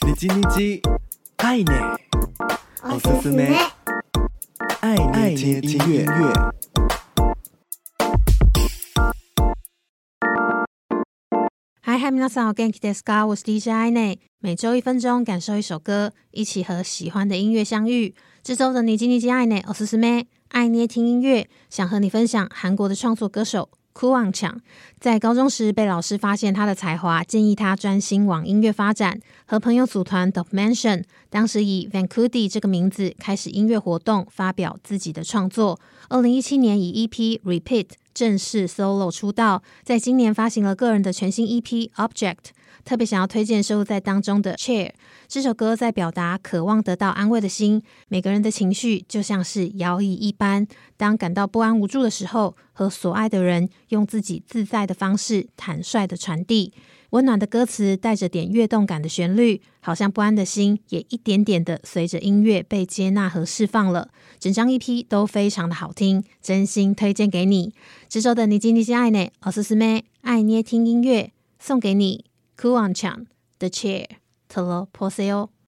你叽你叽，爱捏，おすすめ，爱捏听音乐。嗨嗨，皆さんお元気ですか？我是 DJ 爱捏，每周一分钟，感受一首歌，一起和喜欢的音乐相遇。这周的你叽你叽，爱捏，おすすめ，爱捏听音乐，想和你分享韩国的创作歌手。 哭忘强在高中时被老师发现他的才华，建议他专心往音乐发展，和朋友组团 DOPEMENTION，当时以 Vancudi 这个名字开始音乐活动，发表自己的创作。二零一七年以 EP Repeat 正式 solo 出道，在今年发行了个人的全新 EP Object。特别想要推荐收录在当中的《Chair》这首歌，在表达渴望得到安慰的心。每个人的情绪就像是摇椅一般，当感到不安无助的时候，和所爱的人用自己自在的方式坦率的传递温暖的歌词，带着点跃动感的旋律，好像不安的心也一点点的随着音乐被接纳和释放了。整张 EP 都非常的好听，真心推荐给你。这周的你叽你叽爱捏，おすすめ，爱捏听音乐送给你。哭忘强，The Chair，特罗波塞欧。